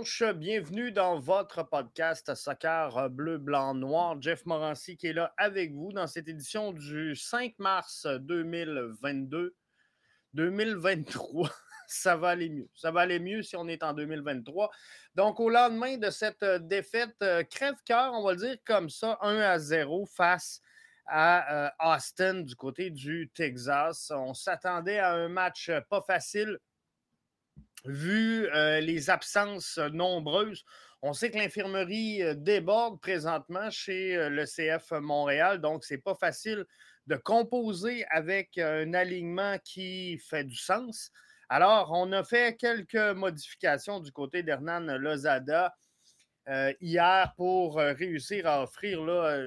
Bienvenue dans votre podcast Soccer Bleu, Blanc, Noir. Jeff Morancy qui est là avec vous dans cette édition du 5 mars 2022. 2023. Ça va aller mieux. Ça va aller mieux si on est en 2023. Donc, au lendemain de cette défaite crève-cœur, on va le dire comme ça, 1 à 0 face à Austin du côté du Texas. On s'attendait à un match pas facile vu euh, les absences nombreuses. On sait que l'infirmerie euh, déborde présentement chez euh, le CF Montréal, donc c'est pas facile de composer avec un alignement qui fait du sens. Alors, on a fait quelques modifications du côté d'Hernan Lozada hier pour réussir à offrir là,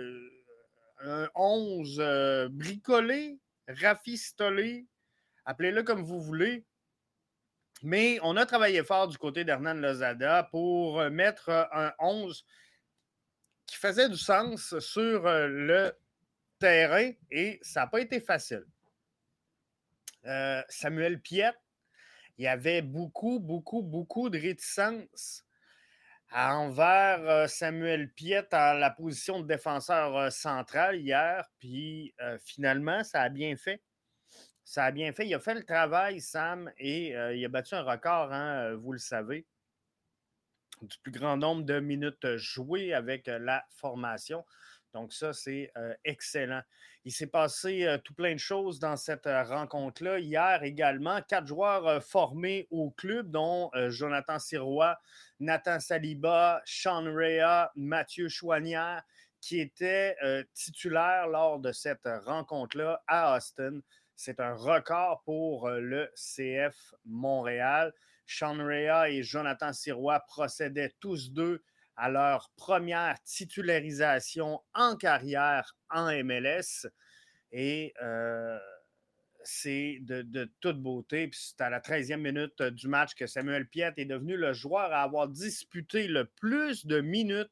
un 11 bricolé, rafistolé, appelez-le comme vous voulez, mais on a travaillé fort du côté d'Hernan Lozada pour euh, mettre euh, un 11 qui faisait du sens sur euh, le terrain et ça n'a pas été facile. Samuel Piette, il y avait beaucoup, beaucoup, beaucoup de réticence envers Samuel Piette en la position de défenseur central hier. Puis finalement, ça a bien fait ça a bien fait. Il a fait le travail, Sam, et euh, il a battu un record, hein, euh, vous le savez, du plus grand nombre de minutes jouées avec euh, la formation. Donc, ça, c'est excellent. Il s'est passé tout plein de choses dans cette rencontre-là. Hier également, quatre joueurs formés au club, dont Jonathan Sirois, Nathan Saliba, Sean Rea, Mathieu Chouanière, qui étaient titulaires lors de cette rencontre-là à Austin. C'est un record pour euh, le CF Montréal. Sean Rea et Jonathan Sirois procédaient tous deux à leur première titularisation en carrière en MLS. Et euh, c'est de, toute beauté. c'est à la 13e minute du match que Samuel Piet est devenu le joueur à avoir disputé le plus de minutes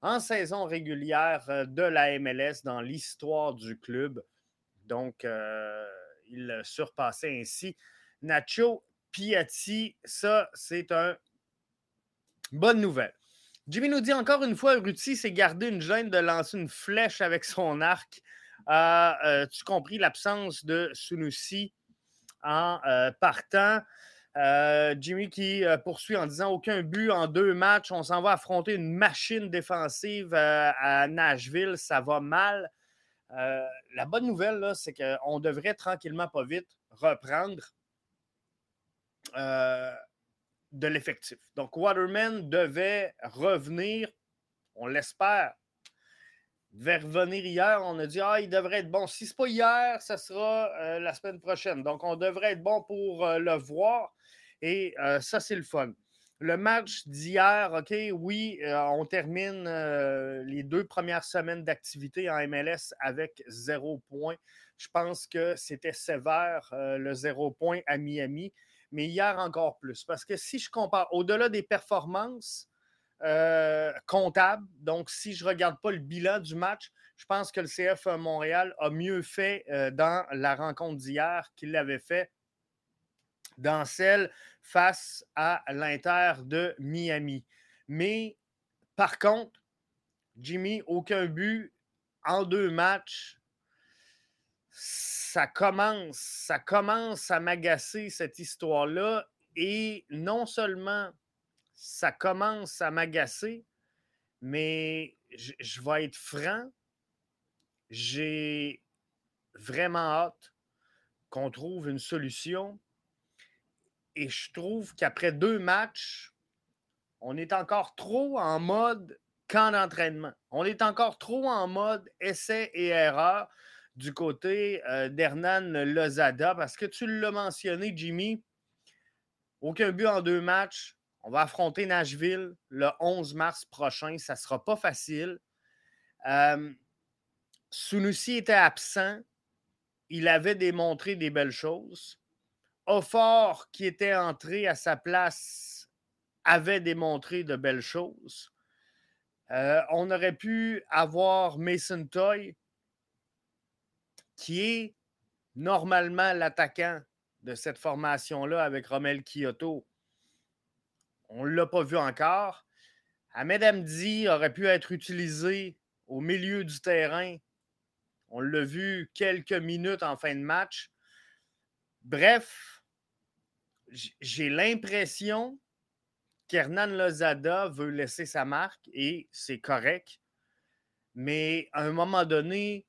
en saison régulière euh, de la MLS dans l'histoire du club. Donc, euh, il surpassait ainsi Nacho Piatti. Ça, c'est une bonne nouvelle. Jimmy nous dit encore une fois, Ruti s'est gardé une gêne de lancer une flèche avec son arc. As-tu euh, compris l'absence de Sunusi en euh, partant? Jimmy qui poursuit en disant aucun but en deux matchs. On s'en va affronter une machine défensive à Nashville. Ça va mal. Euh, la bonne nouvelle, c'est qu'on devrait tranquillement, pas vite, reprendre euh, de l'effectif. Donc, Waterman devait revenir, on l'espère. Devait revenir hier. On a dit, ah, il devrait être bon. Si ce n'est pas hier, ce sera euh, la semaine prochaine. Donc, on devrait être bon pour le voir. Et ça, c'est le fun. Le match d'hier, OK, oui, euh, on termine euh, les deux premières semaines d'activité en MLS avec zéro point. Je pense que c'était sévère, euh, le zéro point à Miami, mais hier encore plus. Parce que si je compare, au-delà des performances comptables, donc si je ne regarde pas le bilan du match, je pense que le CF Montréal a mieux fait dans la rencontre d'hier qu'il l'avait fait dans celle face à l'Inter de Miami. Mais par contre, Jimmy, aucun but en deux matchs. Ça commence, ça commence à m'agacer cette histoire-là. Et non seulement ça commence à m'agacer, mais je, je vais être franc, j'ai vraiment hâte qu'on trouve une solution et je trouve qu'après deux matchs, on est encore trop en mode camp d'entraînement. On est encore trop en mode essai et erreur du côté euh, d'Hernan Lozada parce que tu l'as mentionné, Jimmy. Aucun but en deux matchs. On va affronter Nashville le 11 mars prochain. Ça ne sera pas facile. Euh, Sunusi était absent. Il avait démontré des belles choses. Offort, qui était entré à sa place, avait démontré de belles choses. Euh, on aurait pu avoir Mason Toy, qui est normalement l'attaquant de cette formation-là avec Romel Kyoto. on ne l'a pas vu encore. Ahmed Amdi aurait pu être utilisé au milieu du terrain. On l'a vu quelques minutes en fin de match. Bref, j'ai l'impression qu'Hernan Lozada veut laisser sa marque et c'est correct. Mais à un moment donné,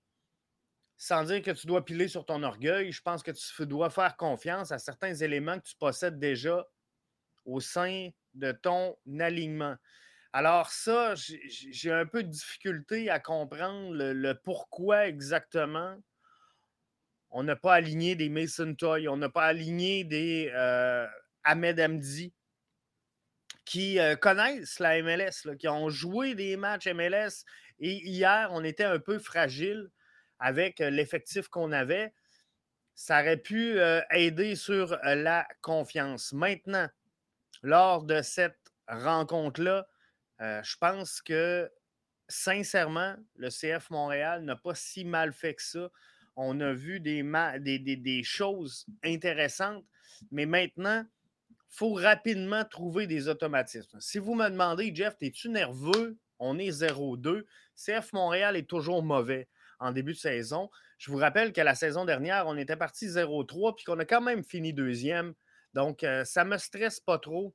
sans dire que tu dois piler sur ton orgueil, je pense que tu dois faire confiance à certains éléments que tu possèdes déjà au sein de ton alignement. Alors ça, j'ai un peu de difficulté à comprendre le, pourquoi exactement on n'a pas aligné des Mason Toy, on n'a pas aligné des euh, Ahmed Amdi qui euh, connaissent la MLS, qui ont joué des matchs MLS. Et hier, on était un peu fragile avec euh, l'effectif qu'on avait. Ça aurait pu aider sur la confiance. Maintenant, lors de cette rencontre-là, je pense que sincèrement, le CF Montréal n'a pas si mal fait que ça. On a vu des, choses intéressantes, mais maintenant, il faut rapidement trouver des automatismes. Si vous me demandez, Jeff, es-tu nerveux? On est 0-2. CF Montréal est toujours mauvais en début de saison. Je vous rappelle que la saison dernière, on était parti 0-3 puis qu'on a quand même fini deuxième. Donc, ça ne me stresse pas trop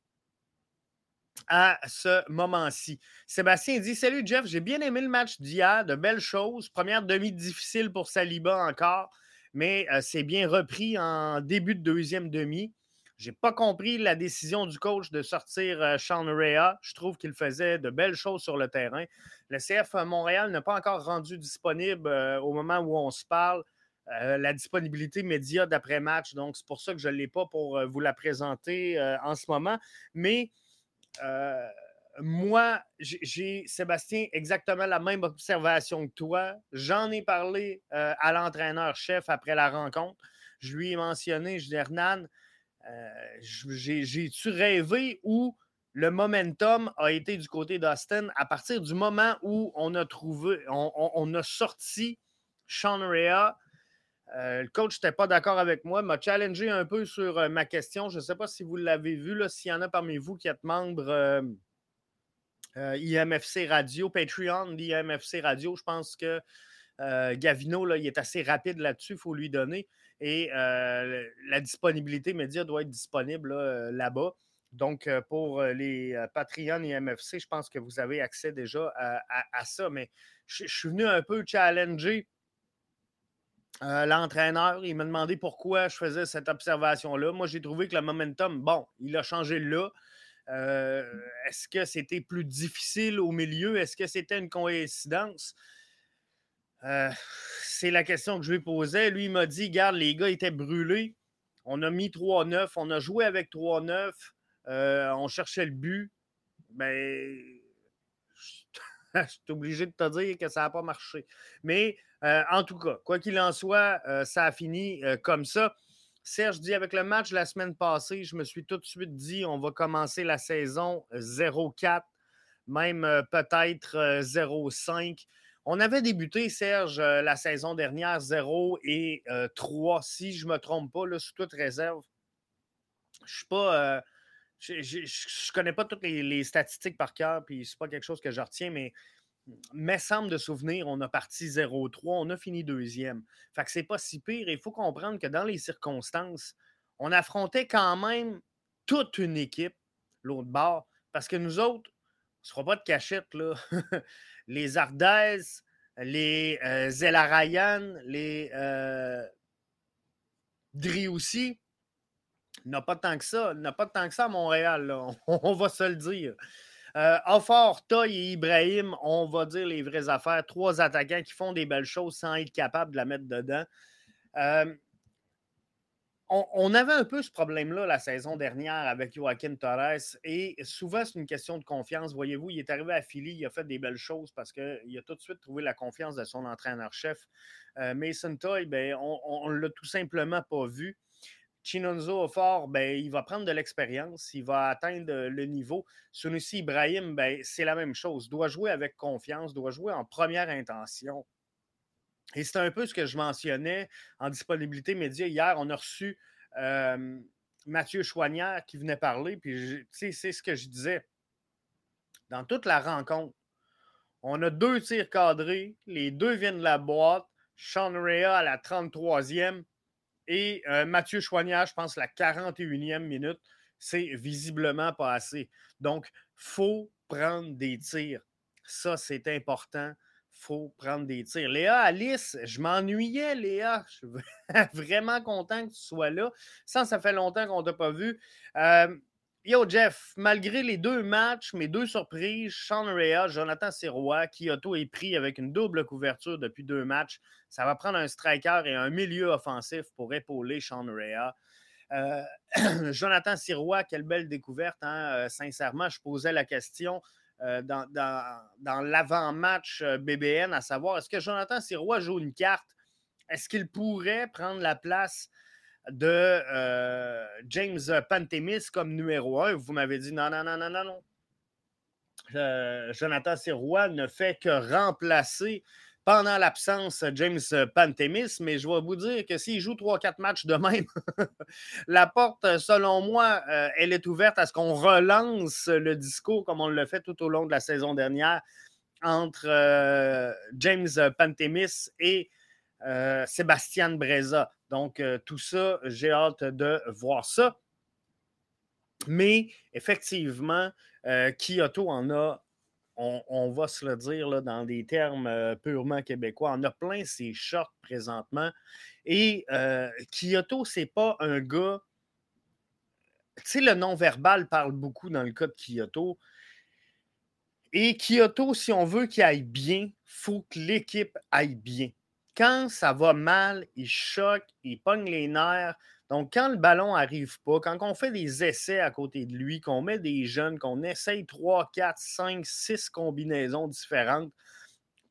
à ce moment-ci. Sébastien dit Salut Jeff, j'ai bien aimé le match d'hier, de belles choses. Première demi difficile pour Saliba encore, mais euh, c'est bien repris en début de deuxième demi. J'ai pas compris la décision du coach de sortir euh, Sean Rea. Je trouve qu'il faisait de belles choses sur le terrain. Le CF Montréal n'a pas encore rendu disponible euh, au moment où on se parle. la disponibilité média d'après-match. Donc, c'est pour ça que je ne l'ai pas pour vous la présenter en ce moment. Mais euh, moi, j'ai, Sébastien, exactement la même observation que toi. J'en ai parlé euh, à l'entraîneur-chef après la rencontre. Je lui ai mentionné, je dis, Hernan, euh, j'ai-tu rêvé où le momentum a été du côté d'Austin à partir du moment où on a trouvé, on, a sorti Sean Rea, le coach n'était pas d'accord avec moi, m'a challengé un peu sur ma question. Je ne sais pas si vous l'avez vu, s'il y en a parmi vous qui êtes membre IMFC Radio, Patreon d'IMFC Radio. Je pense que Gavino, là, il est assez rapide là-dessus, il faut lui donner. Et la disponibilité média doit être disponible là-bas. Donc, pour les Patreon et je pense que vous avez accès déjà à, ça. Mais je suis venu un peu challenger euh, l'entraîneur, il m'a demandé pourquoi je faisais cette observation-là. Moi, j'ai trouvé que le momentum, bon, il a changé là. Euh, est-ce que c'était plus difficile au milieu? Est-ce que c'était une coïncidence? Euh, c'est la question que je lui posais. Lui, il m'a dit Garde, les gars étaient brûlés. On a mis 3-9, on a joué avec 3-9, on cherchait le but. Mais je suis obligé de te dire que ça n'a pas marché. Mais euh, en tout cas, quoi qu'il en soit, euh, ça a fini euh, comme ça. Serge dit avec le match la semaine passée, je me suis tout de suite dit on va commencer la saison 0-4, même peut-être 0-5. On avait débuté, Serge, la saison dernière 0 et 3, si je ne me trompe pas, là, sous toute réserve. Je suis pas. Je ne connais pas toutes les, statistiques par cœur, puis c'est pas quelque chose que je retiens, mais me semble de souvenir, on a parti 0-3, on a fini deuxième. Fait que c'est pas si pire. Il faut comprendre que dans les circonstances, on affrontait quand même toute une équipe, l'autre bord, parce que nous autres, on ne sera pas de cachette, là. les Ardèzes, les euh, les euh, n'a pas tant que ça. N'a pas tant que ça à Montréal, on va se le dire. Euh, Offort, Toy et Ibrahim, on va dire les vraies affaires. Trois attaquants qui font des belles choses sans être capables de la mettre dedans. Euh, on, avait un peu ce problème-là la saison dernière avec Joaquin Torres et souvent c'est une question de confiance. Voyez-vous, il est arrivé à Philly, il a fait des belles choses parce qu'il a tout de suite trouvé la confiance de son entraîneur-chef. Euh, Mason Toy, ben, on ne l'a tout simplement pas vu. Chinonzo fort, ben, il va prendre de l'expérience, il va atteindre le niveau. Sunusi Ibrahim, ben, c'est la même chose. Doit jouer avec confiance, doit jouer en première intention. Et c'est un peu ce que je mentionnais en disponibilité média. Hier, on a reçu Mathieu Choignard qui venait parler, puis c'est ce que je disais. Dans toute la rencontre, on a deux tirs cadrés, les deux viennent de la boîte. Sean Rea à la 33e et euh, Mathieu Choignard, je pense, la 41e minute. C'est visiblement pas assez. Donc, faut prendre des tirs. Ça, c'est important faut prendre des tirs. Léa, Alice, je m'ennuyais, Léa. Je suis vraiment content que tu sois là. Ça, ça fait longtemps qu'on ne t'a pas vu. Euh, yo, Jeff, malgré les deux matchs, mes deux surprises, Sean Rea, Jonathan Sirois, Kyoto est pris avec une double couverture depuis deux matchs. Ça va prendre un striker et un milieu offensif pour épauler Sean Rea. Euh, Jonathan Sirois, quelle belle découverte, hein? Euh, sincèrement, je posais la question. Euh, dans, dans, l'avant-match BBN, à savoir est-ce que Jonathan Sirois joue une carte? Est-ce qu'il pourrait prendre la place de euh, James Pantemis comme numéro un? Vous m'avez dit non, non, non, non, non, non. Jonathan Sirois ne fait que remplacer pendant l'absence James Pantemis, mais je vais vous dire que s'il joue 3-4 matchs de même, la porte, selon moi, euh, elle est ouverte à ce qu'on relance le discours comme on l'a fait tout au long de la saison dernière entre euh, James Pantemis et euh, Sébastien Breza. Donc, tout ça, j'ai hâte de voir ça. Mais effectivement, Kyoto en a on, va se le dire dans des termes euh, purement québécois, on a plein ces shorts présentement. Et euh, Kyoto, c'est pas un gars. Tu sais, le non-verbal parle beaucoup dans le cas de Kyoto. Et Kyoto, si on veut qu'il aille bien, il faut que l'équipe aille bien. Quand ça va mal, il choque, il pogne les nerfs. Donc, quand le ballon n'arrive pas, quand on fait des essais à côté de lui, qu'on met des jeunes, qu'on essaye 3, 4, 5, 6 combinaisons différentes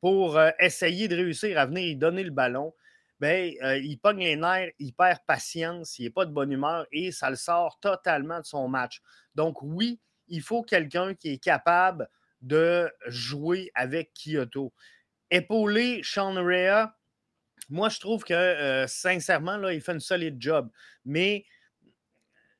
pour euh, essayer de réussir à venir donner le ballon, bien, euh, il pogne les nerfs, il perd patience, il n'est pas de bonne humeur et ça le sort totalement de son match. Donc, oui, il faut quelqu'un qui est capable de jouer avec Kyoto. Épauler Sean Rea, moi, je trouve que, euh, sincèrement, là, il fait une solide job. Mais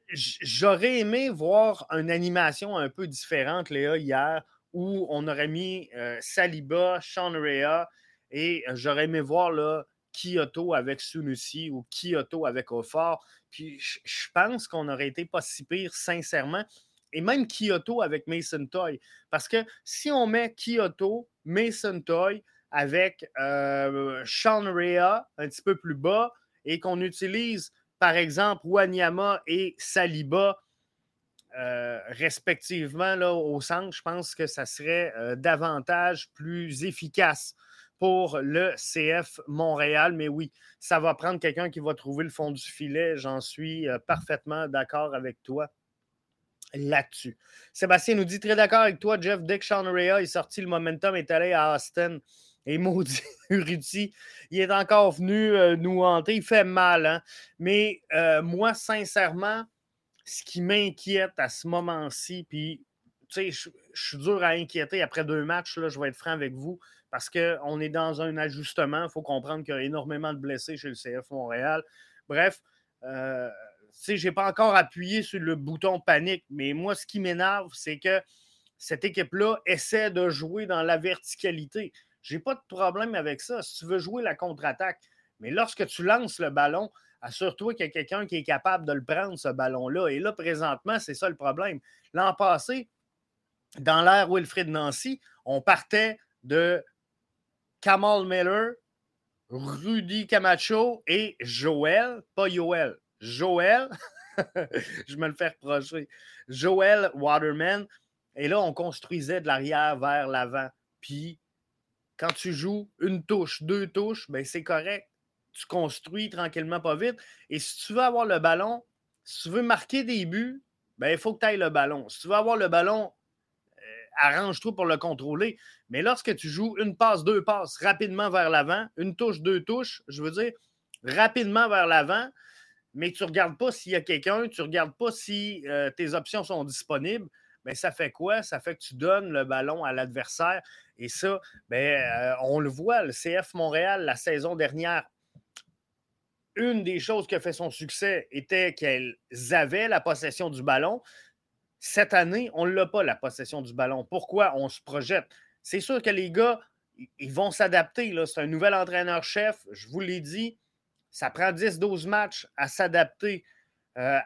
j'aurais aimé voir une animation un peu différente, Léa, hier, où on aurait mis euh, Saliba, Sean Rea, et j'aurais aimé voir là, Kyoto avec Sunusi ou Kyoto avec Ofor. Puis je pense qu'on aurait été pas si pire, sincèrement. Et même Kyoto avec Mason Toy. Parce que si on met Kyoto, Mason Toy, avec euh, Sean Rea un petit peu plus bas et qu'on utilise, par exemple, Wanyama et Saliba euh, respectivement là, au centre, je pense que ça serait euh, davantage plus efficace pour le CF Montréal. Mais oui, ça va prendre quelqu'un qui va trouver le fond du filet. J'en suis parfaitement d'accord avec toi là-dessus. Sébastien nous dit très d'accord avec toi, Jeff. Dès que Sean Rea est sorti, le momentum est allé à Austin. Et maudit Rudy, il est encore venu euh, nous hanter. Il fait mal. Hein? Mais euh, moi, sincèrement, ce qui m'inquiète à ce moment-ci, puis je, suis dur à inquiéter après deux matchs, là, je vais être franc avec vous, parce qu'on est dans un ajustement. Il faut comprendre qu'il y a énormément de blessés chez le CF Montréal. Bref, euh, je n'ai pas encore appuyé sur le bouton panique, mais moi, ce qui m'énerve, c'est que cette équipe-là essaie de jouer dans la verticalité. Je n'ai pas de problème avec ça. Si tu veux jouer la contre-attaque, mais lorsque tu lances le ballon, assure-toi qu'il y a quelqu'un qui est capable de le prendre, ce ballon-là. Et là, présentement, c'est ça le problème. L'an passé, dans l'ère Wilfrid Nancy, on partait de Kamal Miller, Rudy Camacho et Joël, pas Yoel, Joël, je me le fais reprocher, Joël Waterman. Et là, on construisait de l'arrière vers l'avant. Puis quand tu joues une touche, deux touches, ben c'est correct. Tu construis tranquillement, pas vite. Et si tu veux avoir le ballon, si tu veux marquer des buts, ben, il faut que tu ailles le ballon. Si tu veux avoir le ballon, euh, arrange-toi pour le contrôler. Mais lorsque tu joues une passe, deux passes rapidement vers l'avant, une touche, deux touches, je veux dire, rapidement vers l'avant, mais tu ne regardes pas s'il y a quelqu'un, tu ne regardes pas si euh, tes options sont disponibles, mais ça fait quoi? Ça fait que tu donnes le ballon à l'adversaire. Et ça, ben, euh, on le voit, le CF Montréal, la saison dernière, une des choses qui a fait son succès était qu'elles avaient la possession du ballon. Cette année, on ne l'a pas, la possession du ballon. Pourquoi on se projette? C'est sûr que les gars, ils vont s'adapter. C'est un nouvel entraîneur-chef. Je vous l'ai dit, ça prend 10-12 matchs à s'adapter euh,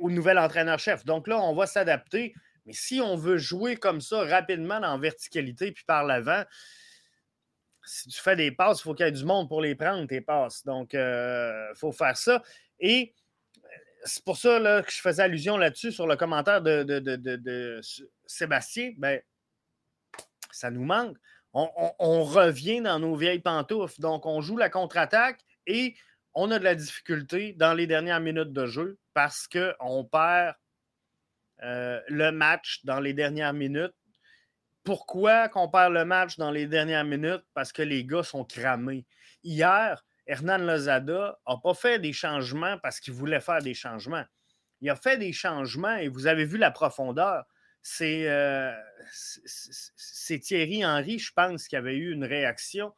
au nouvel entraîneur-chef. Donc là, on va s'adapter. Mais si on veut jouer comme ça rapidement en verticalité puis par l'avant, si tu fais des passes, il faut qu'il y ait du monde pour les prendre, tes passes. Donc, il euh, faut faire ça. Et euh, c'est pour ça que je faisais allusion là-dessus sur le commentaire de, de, Sébastien. Ben, ça nous manque. On, revient dans nos vieilles pantoufles. Donc, on joue la contre-attaque et on a de la difficulté dans les dernières minutes de jeu parce qu'on perd euh, le match dans les dernières minutes pourquoi qu'on perd le match dans les dernières minutes? Parce que les gars sont cramés. Hier, Hernan Lozada n'a pas fait des changements parce qu'il voulait faire des changements. Il a fait des changements et vous avez vu la profondeur. C'est euh, Thierry Henry, je pense, qui avait eu une réaction.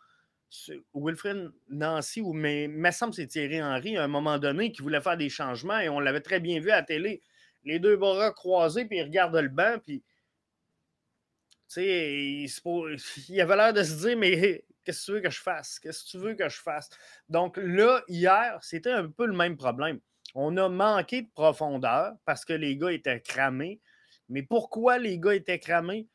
Wilfred Nancy, ou, mais me semble c'est Thierry Henry, à un moment donné, qui voulait faire des changements et on l'avait très bien vu à la télé. Les deux bras croisés, puis il regarde le banc, puis il, il avait l'air de se dire, mais qu'est-ce que tu veux que je fasse? Qu'est-ce que tu veux que je fasse? Donc là, hier, c'était un peu le même problème. On a manqué de profondeur parce que les gars étaient cramés. Mais pourquoi les gars étaient cramés?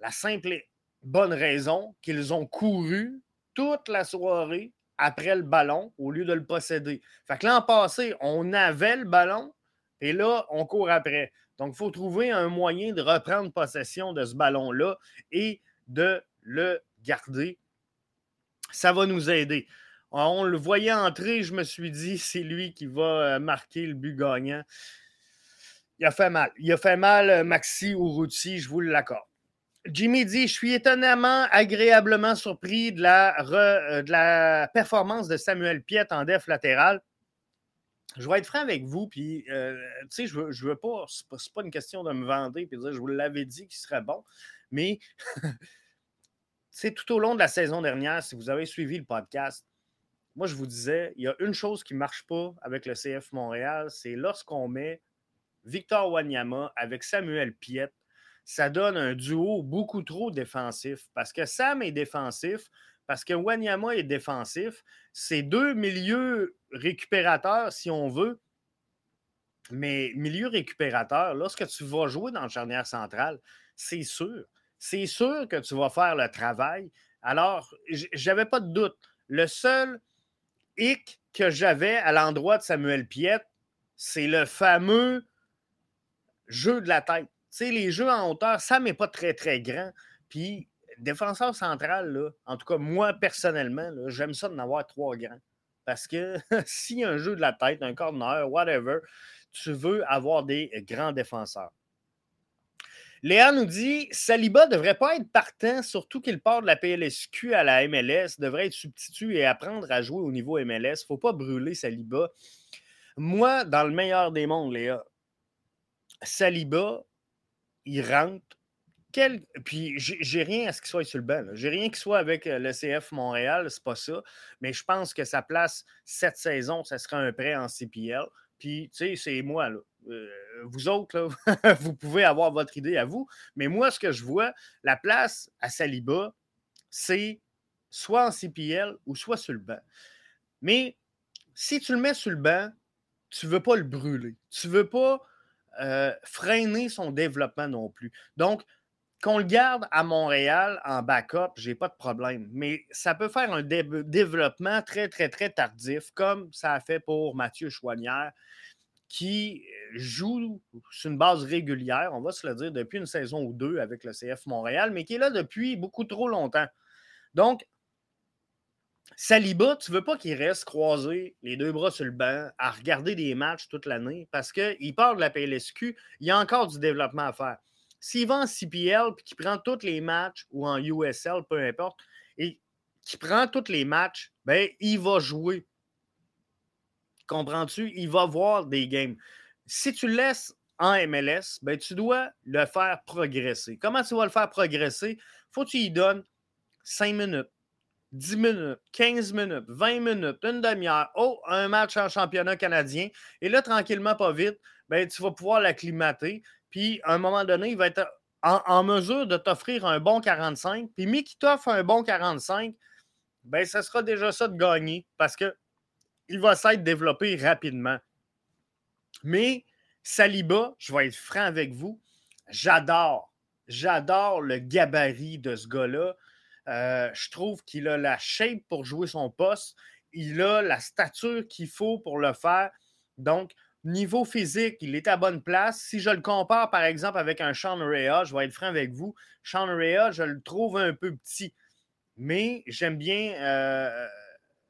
La simple et bonne raison qu'ils ont couru toute la soirée après le ballon au lieu de le posséder. Fait que l'an passé, on avait le ballon et là, on court après. Donc, il faut trouver un moyen de reprendre possession de ce ballon-là et de le garder. Ça va nous aider. On le voyait entrer, je me suis dit, c'est lui qui va euh, marquer le but gagnant. Il a fait mal. Il a fait mal, euh, Maxi Urruti, je vous l'accorde. Jimmy dit Je suis étonnamment, agréablement surpris de la, euh, performance de Samuel Piet en def latéral. Je vais être franc avec vous, puis, euh, tu sais, je veux, veux pas, c'est pas, pas, une question de me vendre puis de dire, je vous l'avais dit qu'il serait bon, mais, c'est tout au long de la saison dernière, si vous avez suivi le podcast, moi, je vous disais, il y a une chose qui ne marche pas avec le CF Montréal, c'est lorsqu'on met Victor Wanyama avec Samuel Piet, ça donne un duo beaucoup trop défensif, parce que Sam est défensif, parce que Wanyama est défensif. C'est deux milieux récupérateurs, si on veut. Mais milieu récupérateur, lorsque tu vas jouer dans le charnière central, c'est sûr. C'est sûr que tu vas faire le travail. Alors, j'avais pas de doute. Le seul hic que j'avais à l'endroit de Samuel Piet, c'est le fameux jeu de la tête. Sais, les jeux en hauteur, ça n'est pas très, très grand. Puis défenseur central, là, en tout cas, moi, personnellement, j'aime ça d'en avoir trois grands. Parce que a un jeu de la tête, un corner, whatever, tu veux avoir des grands défenseurs. Léa nous dit Saliba ne devrait pas être partant, surtout qu'il part de la PLSQ à la MLS, devrait être substitut et apprendre à jouer au niveau MLS. Faut pas brûler Saliba. Moi, dans le meilleur des mondes, Léa, Saliba, il rentre, puis j'ai rien à ce qu'il soit sur le banc. J'ai rien qui soit avec euh, le CF Montréal, c'est pas ça. Mais je pense que sa place cette saison, ça sera un prêt en CPL. Puis, tu sais, c'est moi, là. Euh, vous autres, vous pouvez avoir votre idée à vous. Mais moi, ce que je vois, la place à Saliba, c'est soit en CPL ou soit sur le banc. Mais si tu le mets sur le banc, tu ne veux pas le brûler. Tu ne veux pas euh, freiner son développement non plus. Donc, qu'on le garde à Montréal en backup, j'ai pas de problème. Mais ça peut faire un développement très, très, très tardif, comme ça a fait pour Mathieu Chouanière, qui joue sur une base régulière, on va se le dire, depuis une saison ou deux avec le CF Montréal, mais qui est là depuis beaucoup trop longtemps. Donc, Saliba, tu veux pas qu'il reste croisé, les deux bras sur le banc, à regarder des matchs toute l'année, parce qu'il part de la PLSQ, il y a encore du développement à faire. S'il va en CPL et qu'il prend tous les matchs ou en USL, peu importe, et qu'il prend tous les matchs, ben, il va jouer. Comprends-tu? Il va voir des games. Si tu le laisses en MLS, ben, tu dois le faire progresser. Comment tu vas le faire progresser? Faut que tu lui donnes 5 minutes, 10 minutes, 15 minutes, 20 minutes, une demi-heure. Oh, un match en championnat canadien. Et là, tranquillement, pas vite, ben, tu vas pouvoir l'acclimater. Puis, à un moment donné, il va être en, mesure de t'offrir un bon 45. Puis, mais qui t'offre un bon 45, ben, ça sera déjà ça de gagner parce que il va s'être développé rapidement. Mais Saliba, je vais être franc avec vous, j'adore, j'adore le gabarit de ce gars-là. Euh, je trouve qu'il a la shape pour jouer son poste. Il a la stature qu'il faut pour le faire. Donc, niveau physique, il est à bonne place. Si je le compare, par exemple, avec un Sean Rea, je vais être franc avec vous, Sean Rea, je le trouve un peu petit. Mais j'aime bien euh,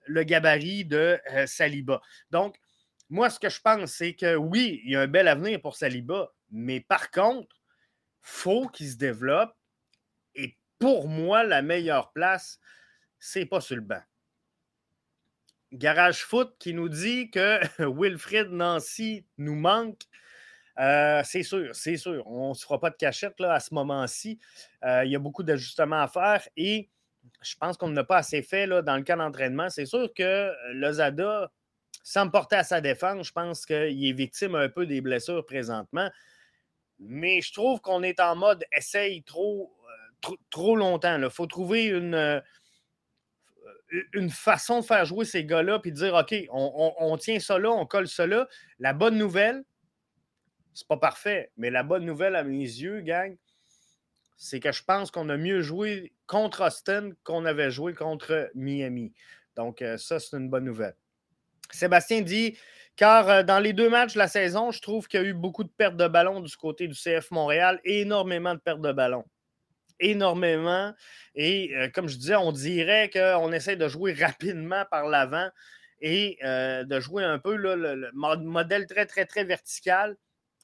le gabarit de euh, Saliba. Donc, moi, ce que je pense, c'est que oui, il y a un bel avenir pour Saliba, mais par contre, faut qu'il se développe. Pour moi, la meilleure place, c'est pas sur le banc. Garage Foot qui nous dit que Wilfred Nancy nous manque. Euh, c'est sûr, c'est sûr. On ne se fera pas de cachette là, à ce moment-ci. Euh, il y a beaucoup d'ajustements à faire et je pense qu'on n'a pas assez fait là, dans le cas d'entraînement. C'est sûr que Lozada, sans porter à sa défense, je pense qu'il est victime un peu des blessures présentement. Mais je trouve qu'on est en mode essaye trop, trop, longtemps. Il faut trouver une, euh, une façon de faire jouer ces gars-là puis de dire OK, on, tient ça là, on colle ça là. La bonne nouvelle, c'est pas parfait, mais la bonne nouvelle à mes yeux, gang, c'est que je pense qu'on a mieux joué contre Austin qu'on avait joué contre Miami. Donc, euh, ça, c'est une bonne nouvelle. Sébastien dit car euh, dans les deux matchs de la saison, je trouve qu'il y a eu beaucoup de pertes de ballon du côté du CF Montréal, énormément de pertes de ballon. Énormément. Et euh, comme je disais, on dirait qu'on essaie de jouer rapidement par l'avant et de jouer un peu le modèle très, très, très vertical.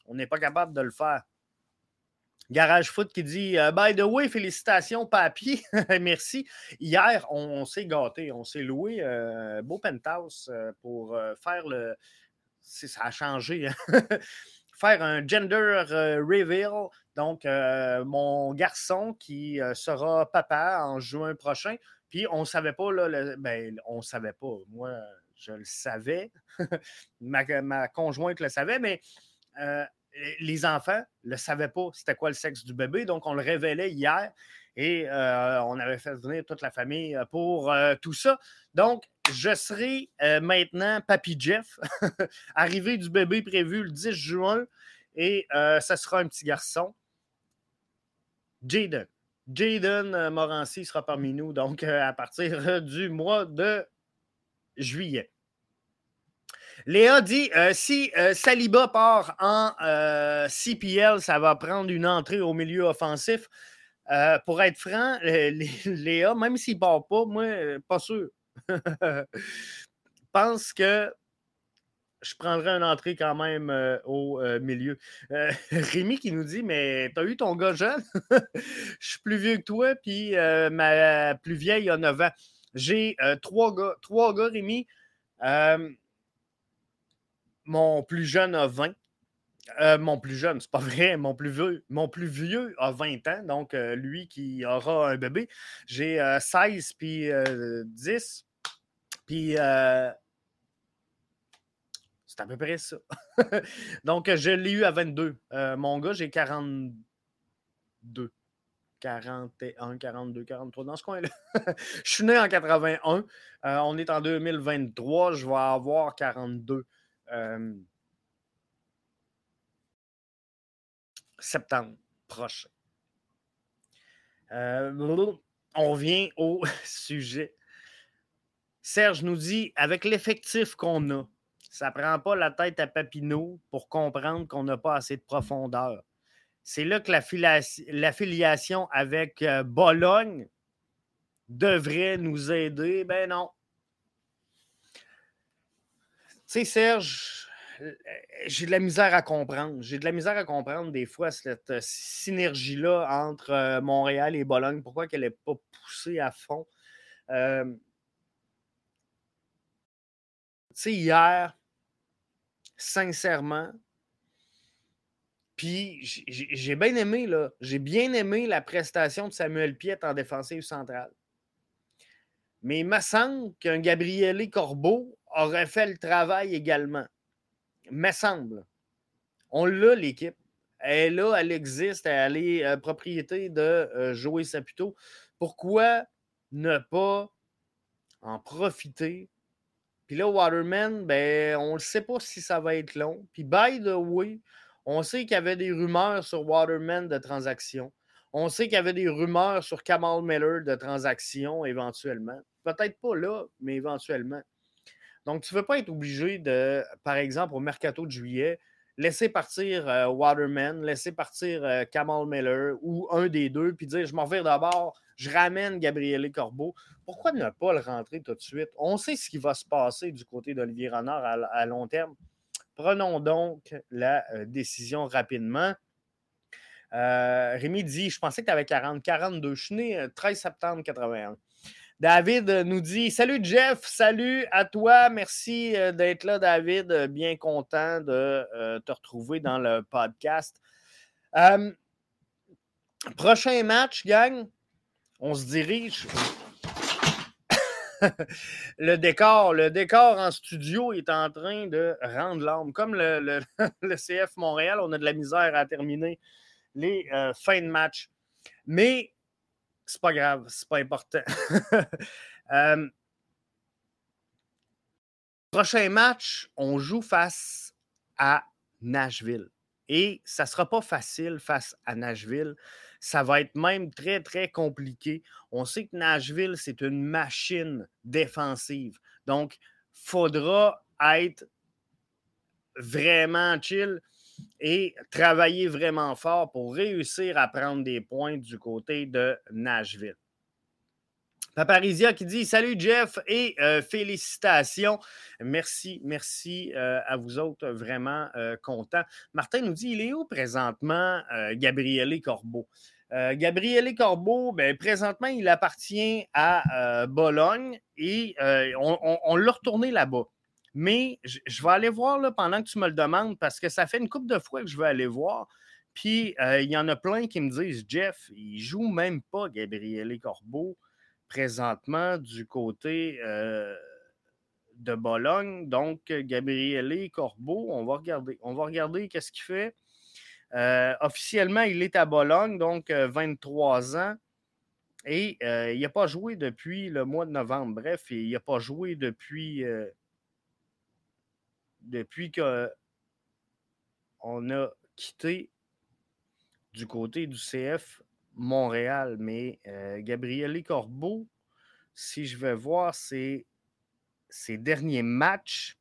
On n'est pas capable de le faire. Garage Foot qui dit euh, By the way, félicitations, papy. Merci. Hier, on, s'est gâté. On s'est loué euh, beau penthouse euh, pour faire le. Ça a changé. Hein. faire un gender reveal. Donc, mon garçon qui sera papa en juin prochain. Puis, on ne savait pas, là, ben, on ne savait pas. Moi, je le savais. ma, ma, conjointe le savait, mais les enfants ne savaient pas c'était quoi le sexe du bébé, donc on le révélait hier et euh, on avait fait venir toute la famille euh, pour euh, tout ça. Donc, je serai maintenant Papy Jeff, arrivé du bébé prévu le 10 juin et ça sera un petit garçon. Jaden. Jaden Morancy sera parmi nous, donc à partir du mois de juillet. Léa dit euh, si euh, Saliba part en euh, CPL, ça va prendre une entrée au milieu offensif. pour être franc, Léa, même s'il part pas, moi, pas sûr. pense que je prendrais une entrée quand même au milieu. Rémi qui nous dit Mais t'as eu ton gars jeune? Je suis plus vieux que toi, puis ma plus vieille a 9 ans. J'ai trois gars, trois gars, Rémi. Mon plus jeune a 20. Euh, mon plus jeune, c'est pas vrai, mon plus vieux, mon plus vieux a 20 ans, donc euh, lui qui aura un bébé. J'ai 16 euh, puis 10. Puis c'est à peu près ça. donc je l'ai eu à 22. mon gars, j'ai 42. 41, 42, 43, dans ce coin-là. je suis né en 81. on est en 2023. Je vais avoir 42 septembre prochain. Euh, on vient au sujet. Serge nous dit avec l'effectif qu'on a, ça ne prend pas la tête à Papineau pour comprendre qu'on n'a pas assez de profondeur. C'est là que l'affiliation avec euh, Bologne devrait nous aider. Ben non, sais, Serge, euh, j'ai de la misère à comprendre. J'ai de la misère à comprendre des fois cette euh, synergie-là entre Montréal et Bologne. Pourquoi qu'elle n'est pas poussée à fond? tu sais, hier, sincèrement, puis j'ai bien aimé, là, j'ai bien aimé la prestation de Samuel Piet en défensive centrale. Mais il me semble qu'un Gabriele Corbeau aurait fait le travail également. Me semble. On l'a, l'équipe. Elle est là, elle existe, elle est euh, propriété de euh, Joey Saputo. Pourquoi ne pas en profiter? Puis là, Waterman, ben, on ne sait pas si ça va être long. Puis, by the way, on sait qu'il y avait des rumeurs sur Waterman de transactions. On sait qu'il y avait des rumeurs sur Kamal Miller de transactions éventuellement. Peut-être pas là, mais éventuellement. Donc, tu ne veux pas être obligé de, par exemple, au mercato de juillet, laisser partir euh, Waterman, laisser partir euh, Kamal Miller ou un des deux, puis dire je m'en vais d'abord, je ramène Gabriele Corbeau. Pourquoi ne pas le rentrer tout de suite? On sait ce qui va se passer du côté d'Olivier Renard à, long terme. Prenons donc la euh, décision rapidement. Rémi dit Je pensais que tu avais 40, 42. Je suis né 13 septembre 81. David nous dit Salut Jeff, salut à toi. Merci euh, d'être là, David. Bien content de euh, te retrouver dans le podcast. prochain match, gang. On se dirige. le décor, le décor en studio est en train de rendre l'âme. Comme le, CF Montréal, on a de la misère à terminer les euh, fins de match. Mais c'est pas grave, c'est pas important. Euh, prochain match, on joue face à Nashville. Et ça ne sera pas facile face à Nashville. Ça va être même très, très compliqué. On sait que Nashville, c'est une machine défensive. Donc, il faudra être vraiment chill et travailler vraiment fort pour réussir à prendre des points du côté de Nashville. Paparizia qui dit Salut Jeff et euh, félicitations. Merci, merci euh, à vous autres, vraiment euh, content. Martin nous dit Il est où présentement Gabriele Corbeau? Gabriele Corbeau, ben, présentement, il appartient à Bologne et on, l'a retourné là-bas. Mais je, vais aller voir là, pendant que tu me le demandes parce que ça fait une couple de fois que je veux aller voir. Puis euh, il y en a plein qui me disent Jeff, il joue même pas Gabriele Corbeau présentement du côté euh, de Bologne. Donc, Gabriele Corbeau, on va regarder. On va regarder qu'est-ce qu'il fait. Euh, officiellement, il est à Bologne, donc 23 ans. Et il n'a pas joué depuis le mois de novembre. Bref, il n'a pas joué depuis depuis qu'on a quitté du côté du CF Montréal. Mais euh, Gabriele Corbeau, si je vais voir ses, ses derniers matchs,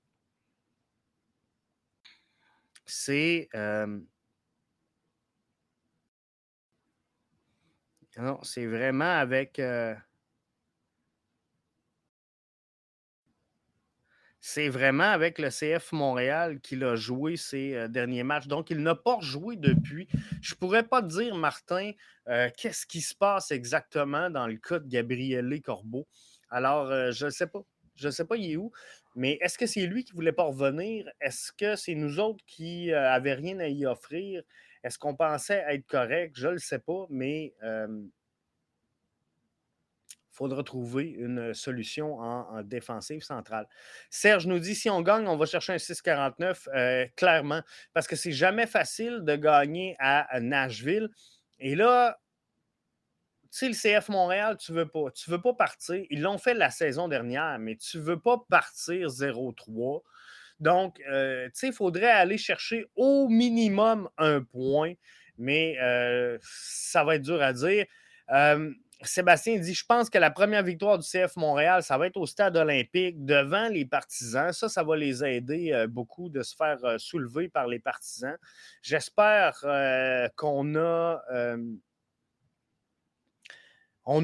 c'est. Euh, non, c'est vraiment avec. Euh, c'est vraiment avec le CF Montréal qu'il a joué ses euh, derniers matchs. Donc, il n'a pas joué depuis. Je ne pourrais pas dire, Martin, euh, qu'est-ce qui se passe exactement dans le cas de Gabriele Corbeau. Alors, euh, je ne sais pas. Je ne sais pas, il est où. Mais est-ce que c'est lui qui ne voulait pas revenir? Est-ce que c'est nous autres qui n'avaient rien à y offrir? Est-ce qu'on pensait être correct? Je ne le sais pas, mais faudra trouver une solution en, défensive centrale. Serge nous dit si on gagne, on va chercher un 6,49, euh, clairement, parce que c'est jamais facile de gagner à, Nashville. Et là, tu sais, le CF Montréal, tu veux pas. Tu veux pas partir. Ils l'ont fait la saison dernière, mais tu veux pas partir 0-3. Donc, euh, tu sais, il faudrait aller chercher au minimum un point, mais euh, ça va être dur à dire. Sébastien dit Je pense que la première victoire du CF Montréal, ça va être au stade olympique devant les partisans. Ça, ça va les aider euh, beaucoup de se faire euh, soulever par les partisans. J'espère euh, qu'on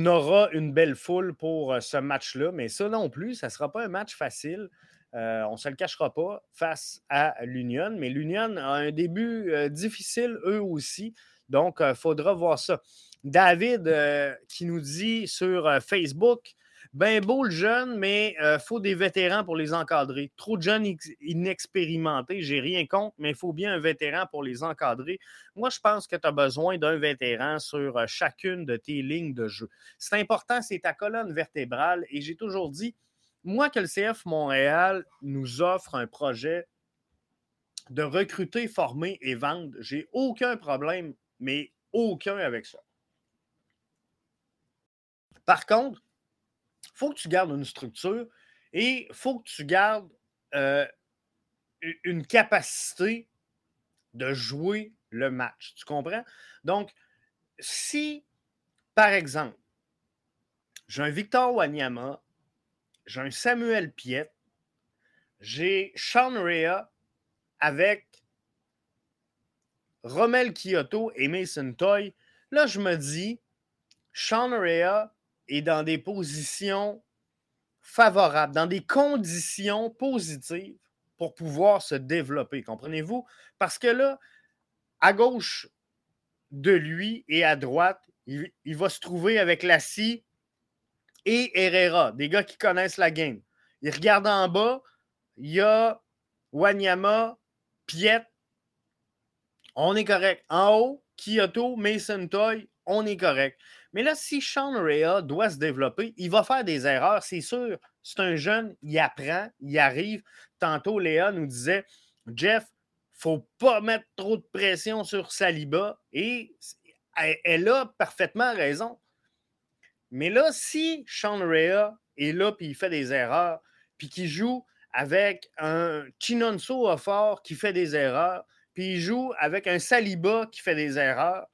aura une belle foule pour ce match-là, mais ça non plus, ça ne sera pas un match facile. on ne se le cachera pas face à l'Union, mais l'Union a un début difficile eux aussi. Donc, il faudra voir ça. David euh, qui nous dit sur euh, Facebook Ben beau le jeune, mais il euh, faut des vétérans pour les encadrer. Trop de jeunes inexpérimentés, j'ai rien contre, mais il faut bien un vétéran pour les encadrer. Moi, je pense que tu as besoin d'un vétéran sur chacune de tes lignes de jeu. C'est important, c'est ta colonne vertébrale. Et j'ai toujours dit, moi, que le CF Montréal nous offre un projet de recruter, former et vendre, j'ai aucun problème, mais aucun avec ça. Par contre, il faut que tu gardes une structure et il faut que tu gardes euh, une capacité de jouer le match. Tu comprends? Donc, si, par exemple, j'ai un Victor Wanyama, j'ai un Samuel Piet, j'ai Sean Rea avec Romel Kyoto et Mason Toy, là, je me dis, Sean Rea est dans des positions favorables, dans des conditions positives pour pouvoir se développer, comprenez-vous? Parce que là, à gauche de lui et à droite, il, il va se trouver avec Lassie et Herrera, des gars qui connaissent la game. Il regarde en bas, il y a Wanyama, Piet, on est correct. En haut, Kyoto, Mason Toy, on est correct. Mais là, si Sean Rea doit se développer, il va faire des erreurs, c'est sûr. C'est un jeune, il apprend, il arrive. Tantôt, Léa nous disait Jeff, faut pas mettre trop de pression sur Saliba. Et elle, a parfaitement raison. Mais là, si Sean Rea est là puis il fait des erreurs, puis qu'il joue avec un Chinonso fort qui fait des erreurs, puis il joue avec un Saliba qui fait des erreurs,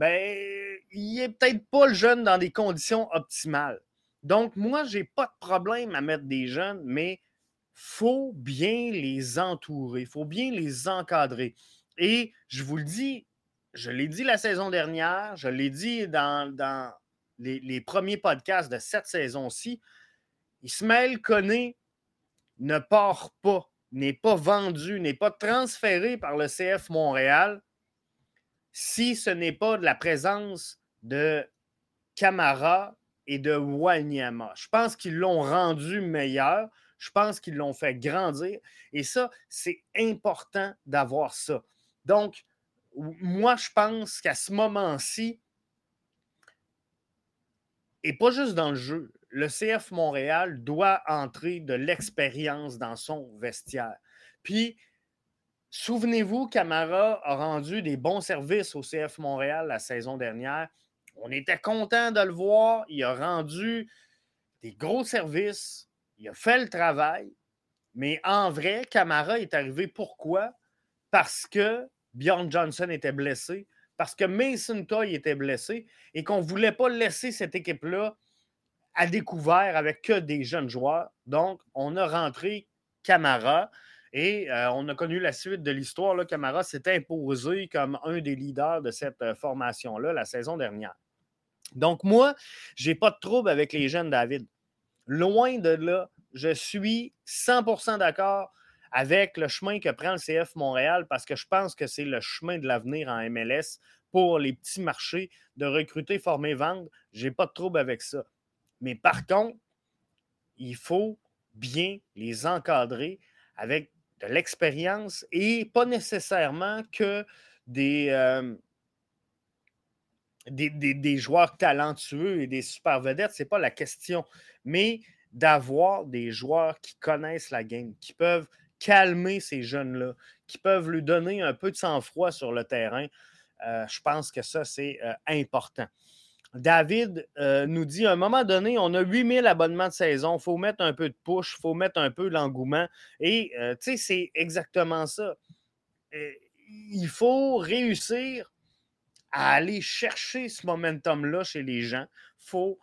ben, il n'est peut-être pas le jeune dans des conditions optimales. Donc, moi, je n'ai pas de problème à mettre des jeunes, mais faut bien les entourer, il faut bien les encadrer. Et je vous le dis, je l'ai dit la saison dernière, je l'ai dit dans, les, premiers podcasts de cette saison-ci, Ismaël Koné ne part pas n'est pas vendu, n'est pas transféré par le CF Montréal si ce n'est pas de la présence de Camara et de Wanyama. Je pense qu'ils l'ont rendu meilleur. Je pense qu'ils l'ont fait grandir. Et ça, c'est important d'avoir ça. Donc, moi, je pense qu'à ce moment-ci, et pas juste dans le jeu, le CF Montréal doit entrer de l'expérience dans son vestiaire. Puis, souvenez-vous, Camara a rendu des bons services au CF Montréal la saison dernière. On était content de le voir. Il a rendu des gros services. Il a fait le travail. Mais en vrai, Camara est arrivé pourquoi? Parce que Bjorn Johnson était blessé, parce que Mason Toy était blessé et qu'on ne voulait pas laisser cette équipe-là à découvert avec que des jeunes joueurs. Donc, on a rentré Camara et euh, on a connu la suite de l'histoire. Camara s'est imposé comme un des leaders de cette euh, formation-là la saison dernière. Donc, moi, je n'ai pas de trouble avec les jeunes David. Loin de là, je suis 100% d'accord avec le chemin que prend le CF Montréal parce que je pense que c'est le chemin de l'avenir en MLS pour les petits marchés de recruter, former, vendre. Je n'ai pas de trouble avec ça. Mais par contre, il faut bien les encadrer avec de l'expérience et pas nécessairement que des, euh, des, joueurs talentueux et des super vedettes, ce n'est pas la question, mais d'avoir des joueurs qui connaissent la game, qui peuvent calmer ces jeunes-là, qui peuvent lui donner un peu de sang-froid sur le terrain. Euh, je pense que ça, c'est euh, important. David euh, nous dit à un moment donné, on a 8000 abonnements de saison, il faut mettre un peu de push, il faut mettre un peu l'engouement. Et euh, tu sais, c'est exactement ça. Euh, il faut réussir à aller chercher ce momentum-là chez les gens. faut.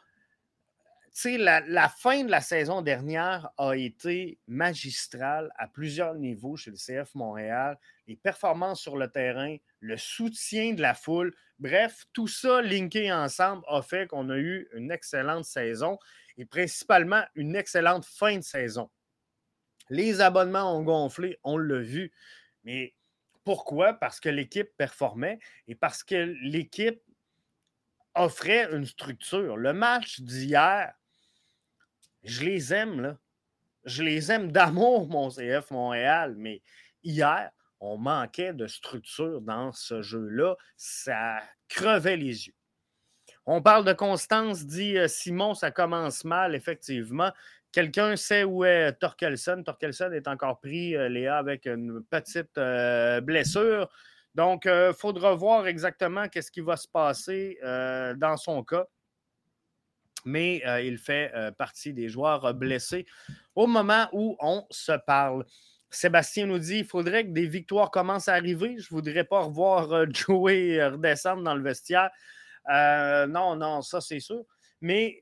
Tu sais, la, la, fin de la saison dernière a été magistrale à plusieurs niveaux chez le CF Montréal. Les performances sur le terrain, le soutien de la foule, Bref, tout ça linké ensemble a fait qu'on a eu une excellente saison et principalement une excellente fin de saison. Les abonnements ont gonflé, on l'a vu. Mais pourquoi? Parce que l'équipe performait et parce que l'équipe offrait une structure. Le match d'hier je les aime. Je les aime d'amour, mon CF Montréal, mais hier, on manquait de structure dans ce jeu-là. Ça crevait les yeux. On parle de constance, dit euh, Simon, ça commence mal, effectivement. Quelqu'un sait où est Torkelson. Torkelson est encore pris, euh, Léa, avec une petite euh, blessure. Donc, il faudra voir exactement qu'est-ce qui va se passer dans son cas. Mais il fait partie des joueurs blessés au moment où on se parle. Sébastien nous dit il faudrait que des victoires commencent à arriver. Je ne voudrais pas revoir Joey redescendre dans le vestiaire. non, non, ça c'est sûr. Mais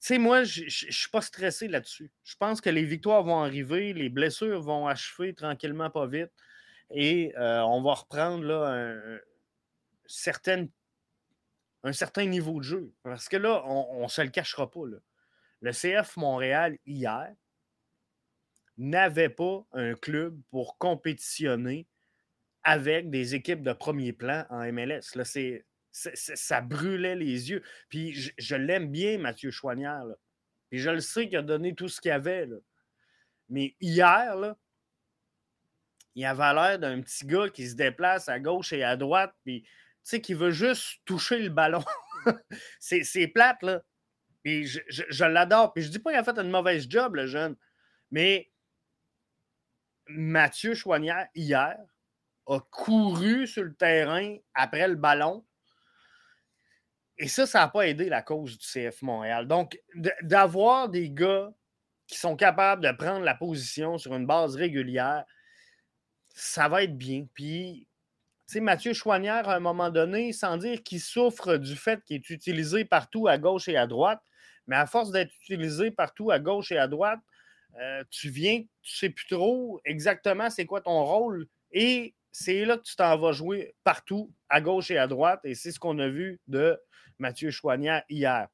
tu sais, moi, je ne suis pas stressé là-dessus. Je pense que les victoires vont arriver, les blessures vont achever tranquillement, pas vite. Et on va reprendre là, un, certain niveau de jeu. Parce que là, on ne se le cachera pas. Le CF Montréal, hier, n'avait pas un club pour compétitionner avec des équipes de premier plan en MLS. Là, ça brûlait les yeux. Puis je, l'aime bien, Mathieu Chouanière. Puis je le sais qu'il a donné tout ce qu'il avait. Là. Mais hier, là, il avait l'air d'un petit gars qui se déplace à gauche et à droite, puis qui veut juste toucher le ballon. c'est, plate, là. Puis je, l'adore. Puis je dis pas qu'il a fait une mauvaise job, le jeune. Mais Mathieu Chouanière, hier, a couru sur le terrain après le ballon. Et ça, ça n'a pas aidé la cause du CF Montréal. Donc, d'avoir des gars qui sont capables de prendre la position sur une base régulière, ça va être bien. Puis, tu sais, Mathieu Chouanière, à un moment donné, sans dire qu'il souffre du fait qu'il est utilisé partout à gauche et à droite, mais à force d'être utilisé partout à gauche et à droite, euh, tu viens, tu sais plus trop exactement c'est quoi ton rôle et c'est là que tu t'en vas jouer partout, à gauche et à droite, et c'est ce qu'on a vu de Mathieu Chouanière hier.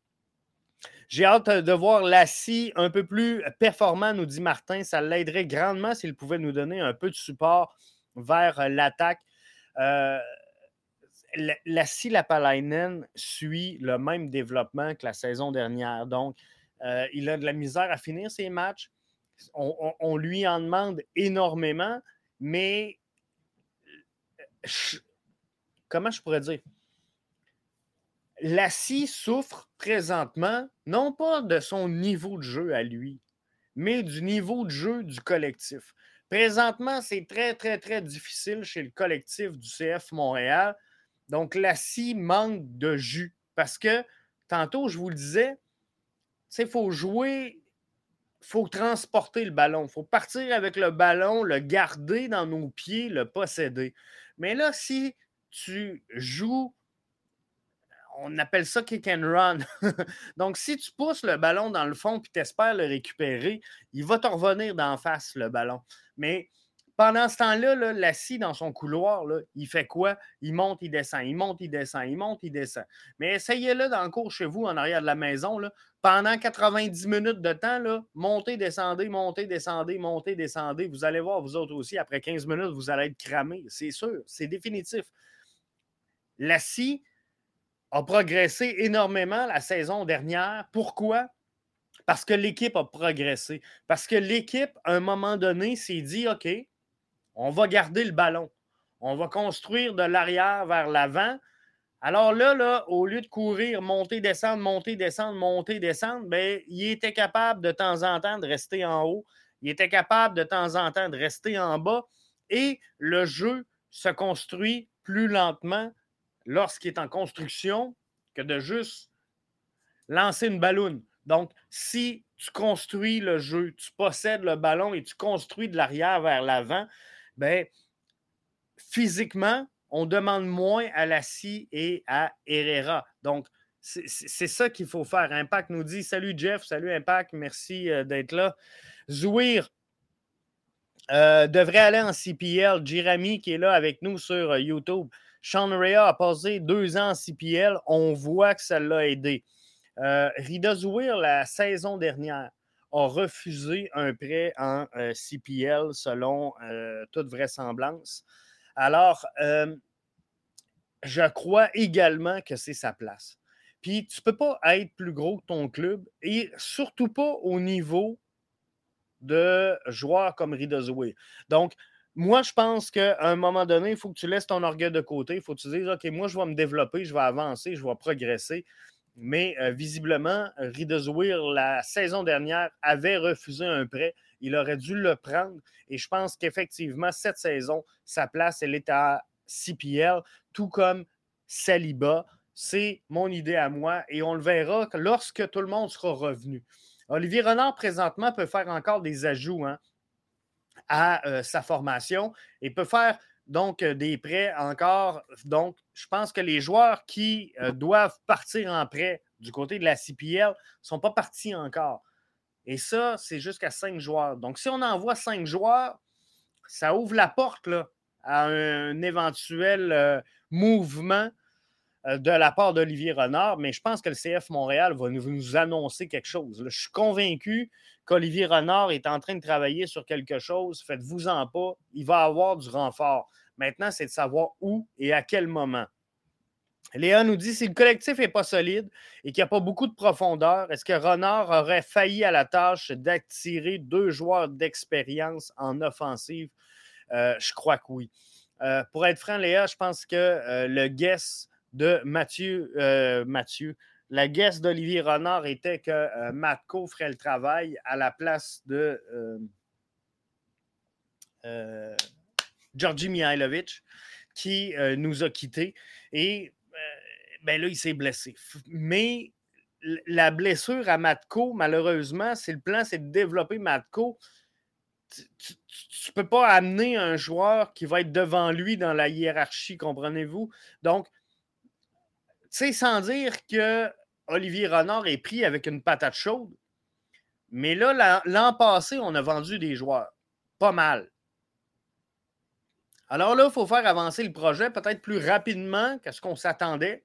J'ai hâte de voir Lassie un peu plus performant, nous dit Martin. Ça l'aiderait grandement s'il pouvait nous donner un peu de support vers l'attaque. Euh, Lassie Lapalainen suit le même développement que la saison dernière. Donc, euh, il a de la misère à finir ses matchs on, lui en demande énormément, mais comment je pourrais dire? Lassie souffre présentement, non pas de son niveau de jeu à lui, mais du niveau de jeu du collectif. Présentement, c'est très, très, très difficile chez le collectif du CF Montréal. Donc, Lassie manque de jus parce que, tantôt, je vous le disais, il faut jouer faut transporter le ballon. Il faut partir avec le ballon, le garder dans nos pieds, le posséder. Mais là, si tu joues, on appelle ça kick and run. Donc, si tu pousses le ballon dans le fond et tu espères le récupérer, il va te revenir d'en face, le ballon. Mais pendant ce temps-là, là, l'assis dans son couloir, il fait quoi? Il monte, il descend, il monte, il descend, il monte, il descend. Mais essayez-le dans le cours chez vous, en arrière de la maison. Pendant 90 minutes de temps, montez, descendez, montez, descendez, montez, descendez. Vous allez voir, vous autres aussi, après 15 minutes, vous allez être cramé. C'est sûr, c'est définitif. Lassie a progressé énormément la saison dernière. Pourquoi? Parce que l'équipe a progressé. Parce que l'équipe, à un moment donné, s'est dit OK, on va garder le ballon. On va construire de l'arrière vers l'avant. Alors là, au lieu de courir, monter, descendre, monter, descendre, monter, descendre, bien, il était capable de temps en temps de rester en haut. Il était capable de temps en temps de rester en bas. Et le jeu se construit plus lentement lorsqu'il est en construction que de juste lancer une ballonne. Donc, si tu construis le jeu, tu possèdes le ballon et tu construis de l'arrière vers l'avant, ben, physiquement, on demande moins à Lassie et à Herrera. Donc, c'est ça qu'il faut faire. Impact nous dit Salut Jeff, salut Impact, merci euh, d'être là. Zouir euh, devrait aller en CPL. Jeremy qui est là avec nous sur euh, YouTube. Sean Rea a passé deux ans en CPL. On voit que ça l'a aidé. Rida Zouir, la saison dernière, a refusé un prêt en euh, CPL selon euh, toute vraisemblance. Alors, euh, je crois également que c'est sa place. Puis tu ne peux pas être plus gros que ton club et surtout pas au niveau de joueurs comme Ridezoé. Donc, moi, je pense qu'à un moment donné, il faut que tu laisses ton orgueil de côté. Il faut que tu dises OK, moi, je vais me développer, je vais avancer, je vais progresser. Mais euh, visiblement, Ridezouir, la saison dernière, avait refusé un prêt. Il aurait dû le prendre. Et je pense qu'effectivement, cette saison, sa place, elle est à CPL, tout comme Saliba. C'est mon idée à moi. Et on le verra lorsque tout le monde sera revenu. Olivier Renard, présentement, peut faire encore des ajouts. Hein à euh, sa formation et peut faire donc euh, des prêts encore. Donc, je pense que les joueurs qui euh, doivent partir en prêt du côté de la CPL ne sont pas partis encore. Et ça, c'est jusqu'à cinq joueurs. Donc, si on envoie cinq joueurs, ça ouvre la porte à un éventuel mouvement de la part d'Olivier Renard, mais je pense que le CF Montréal va nous, annoncer quelque chose. je suis convaincu qu'Olivier Renard est en train de travailler sur quelque chose, faites-vous-en pas, il va avoir du renfort. Maintenant, c'est de savoir où et à quel moment. Léa nous dit si le collectif n'est pas solide et qu'il n'y a pas beaucoup de profondeur, est-ce que Renard aurait failli à la tâche d'attirer deux joueurs d'expérience en offensive? Euh, je crois que oui. Euh, pour être franc, Léa, je pense que euh, le guess de Mathieu, Mathieu la guest d'Olivier Renard était que euh, Matko ferait le travail à la place de euh, euh, Georgi Mihailovic, qui nous a quittés. Et ben là, il s'est blessé. Mais la blessure à Matko, malheureusement, c'est le plan, c'est de développer Matko. Tu ne peux pas amener un joueur qui va être devant lui dans la hiérarchie, comprenez-vous? Donc, sais, sans dire que Olivier Renard est pris avec une patate chaude, mais là, l'an passé, on a vendu des joueurs. Pas mal. Alors là, il faut faire avancer le projet peut-être plus rapidement que ce qu'on s'attendait.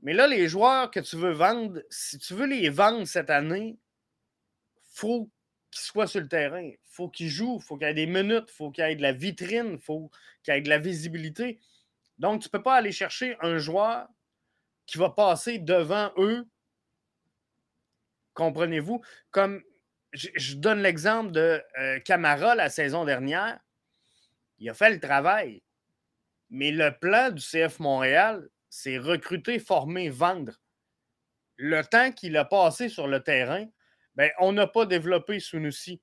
Mais là, les joueurs que tu veux vendre, si tu veux les vendre cette année, faut qu'ils soient sur le terrain. Faut qu'ils jouent, faut qu'il y ait des minutes, faut qu'il y ait de la vitrine, faut qu'il y ait de la visibilité. Donc, tu ne peux pas aller chercher un joueur qui va passer devant eux. Comprenez-vous? Comme je, donne l'exemple de euh, Camara la saison dernière. Il a fait le travail. Mais le plan du CF Montréal, c'est recruter, former, vendre. Le temps qu'il a passé sur le terrain, ben, on n'a pas développé Sunusi.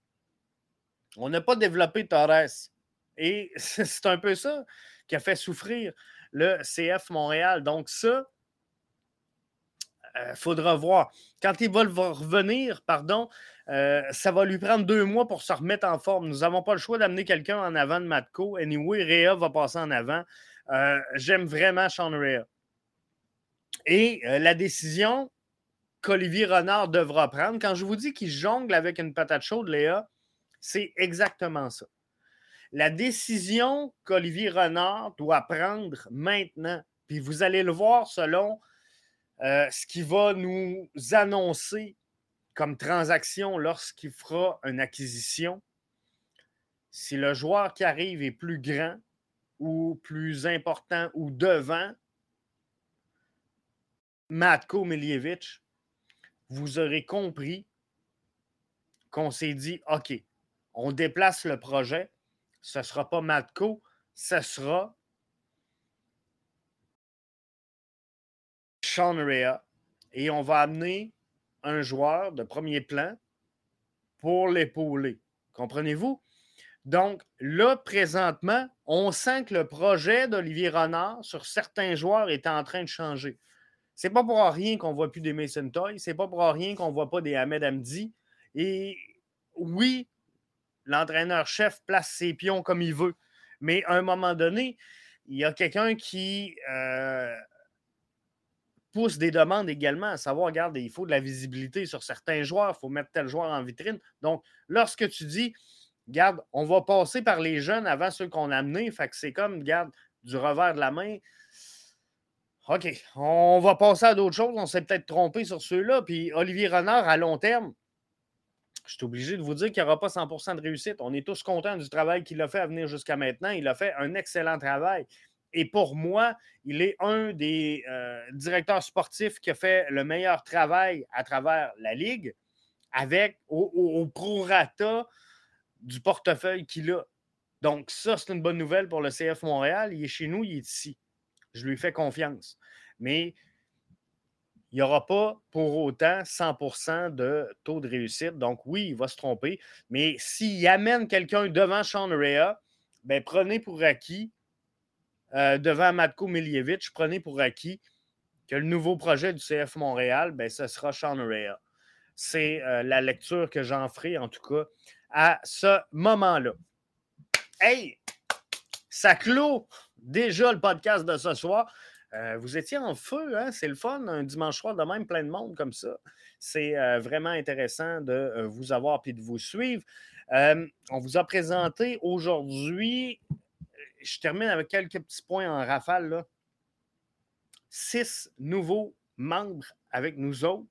On n'a pas développé Torres. Et c'est un peu ça qui a fait souffrir le CF Montréal. Donc, ça, il euh, faudra voir. Quand il va revenir, pardon, euh, ça va lui prendre deux mois pour se remettre en forme. Nous n'avons pas le choix d'amener quelqu'un en avant de Matko. Anyway, Réa va passer en avant. Euh, j'aime vraiment Sean Réa. Et la décision qu'Olivier Renard devra prendre, quand je vous dis qu'il jongle avec une patate chaude, Léa, c'est exactement ça. La décision qu'Olivier Renard doit prendre maintenant, puis vous allez le voir selon euh, ce qui va nous annoncer comme transaction lorsqu'il fera une acquisition, si le joueur qui arrive est plus grand ou plus important ou devant Matko Miljevic, vous aurez compris qu'on s'est dit OK, on déplace le projet, ce ne sera pas Matko, ce sera Sean Rea et on va amener un joueur de premier plan pour l'épauler. Comprenez-vous? Donc, là, présentement, on sent que le projet d'Olivier Renard sur certains joueurs est en train de changer. C'est pas pour rien qu'on voit plus des Mason Toy, c'est pas pour rien qu'on voit pas des Ahmed Hamdi. Et oui, l'entraîneur-chef place ses pions comme il veut, mais à un moment donné, il y a quelqu'un qui euh, pousse des demandes également, à savoir, regarde, il faut de la visibilité sur certains joueurs, il faut mettre tel joueur en vitrine. Donc, lorsque tu dis, regarde, on va passer par les jeunes avant ceux qu'on a amenés, fait que c'est comme, regarde, du revers de la main. OK, on va passer à d'autres choses. On s'est peut-être trompé sur ceux-là. Puis Olivier Renard, à long terme, je suis obligé de vous dire qu'il n'y aura pas 100% de réussite. On est tous contents du travail qu'il a fait à venir jusqu'à maintenant. Il a fait un excellent travail. et pour moi, il est un des euh, directeurs sportifs qui a fait le meilleur travail à travers la Ligue avec au, au prorata du portefeuille qu'il a. Donc, ça, c'est une bonne nouvelle pour le CF Montréal. Il est chez nous, il est ici. Je lui fais confiance. Mais il n'y aura pas pour autant 100% de taux de réussite. Donc, oui, il va se tromper. Mais s'il amène quelqu'un devant Sean Rea, ben, prenez pour acquis, euh, devant Matko Miljevic, prenez pour acquis que le nouveau projet du CF Montréal, ben, ce sera Sean Rea. C'est euh, la lecture que j'en ferai, en tout cas, à ce moment-là. Hey! Ça clôt déjà le podcast de ce soir. Euh, vous étiez en feu, hein? c'est le fun, un dimanche soir de même, plein de monde comme ça. C'est euh, vraiment intéressant de euh, vous avoir et de vous suivre. on vous a présenté aujourd'hui, je termine avec quelques petits points en rafale, six nouveaux membres avec nous autres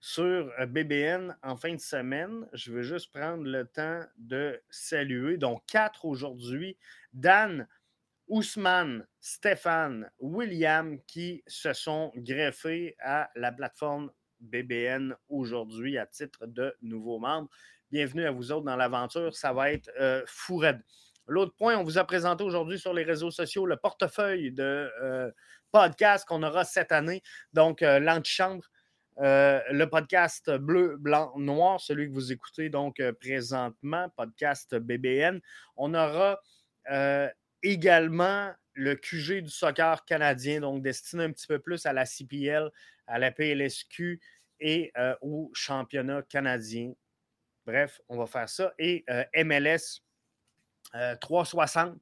sur BBN en fin de semaine. Je veux juste prendre le temps de saluer. Donc, quatre aujourd'hui. Dan, Ousmane, Stéphane, William qui se sont greffés à la plateforme BBN aujourd'hui à titre de nouveaux membres. Bienvenue à vous autres dans l'aventure. Ça va être euh, L'autre point, on vous a présenté aujourd'hui sur les réseaux sociaux le portefeuille de euh, podcast qu'on aura cette année. Donc, euh, l'antichambre, euh, le podcast bleu, blanc, noir, celui que vous écoutez donc présentement, podcast BBN. On aura également le QG du soccer canadien, donc destiné un petit peu plus à la CPL, à la PLSQ et euh, au championnat canadien. Bref, on va faire ça. Et euh, MLS 360 euh,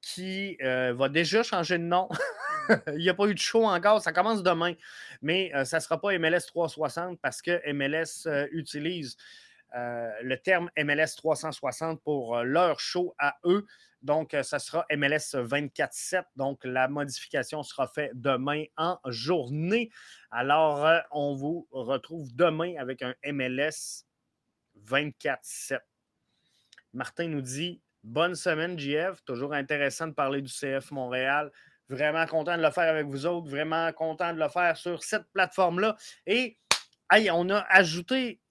qui va déjà changer de nom. Il n'y a pas eu de show encore, ça commence demain. Mais ça ne sera pas MLS 360 parce que MLS utilise le terme MLS 360 pour leur show à eux. Donc, euh, ça sera MLS 24-7. Donc, la modification sera faite demain en journée. Alors, euh, on vous retrouve demain avec un MLS 24-7. Martin nous dit Bonne semaine, JF. Toujours intéressant de parler du CF Montréal. Vraiment content de le faire avec vous autres. Vraiment content de le faire sur cette plateforme-là. Et on a ajouté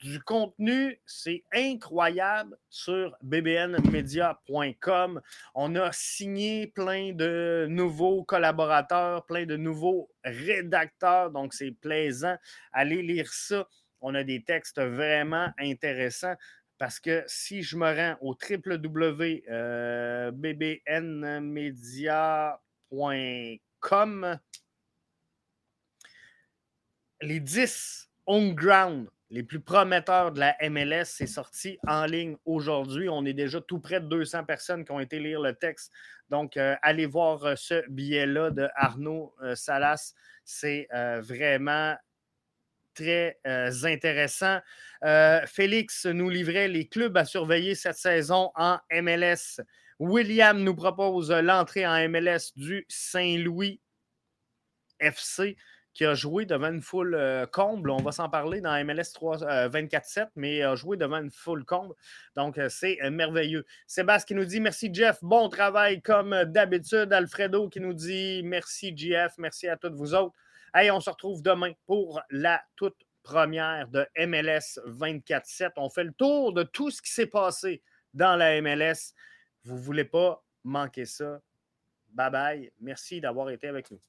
du contenu, c'est incroyable sur bbnmedia.com. On a signé plein de nouveaux collaborateurs, plein de nouveaux rédacteurs, donc c'est plaisant. Allez lire ça. On a des textes vraiment intéressants parce que si je me rends au www.bbnmedia.com, les 10 on ground les plus prometteurs de la MLS, c'est sorti en ligne aujourd'hui. On est déjà tout près de 200 personnes qui ont été lire le texte. Donc, euh, allez voir euh, ce billet-là de Arnaud euh, Salas. C'est vraiment très intéressant. Félix nous livrait les clubs à surveiller cette saison en MLS. William nous propose l'entrée en MLS du Saint-Louis FC qui a joué devant une foule euh, comble. On va s'en parler dans MLS 3, 24-7, mais a joué devant une foule comble. Donc, euh, c'est euh, merveilleux. Sébastien qui nous dit merci, Jeff. Bon travail comme d'habitude. Alfredo qui nous dit merci, Jeff. Merci à toutes vous autres. Hey, on se retrouve demain pour la toute première de MLS 24-7. On fait le tour de tout ce qui s'est passé dans la MLS. Vous ne voulez pas manquer ça? Bye bye. Merci d'avoir été avec nous.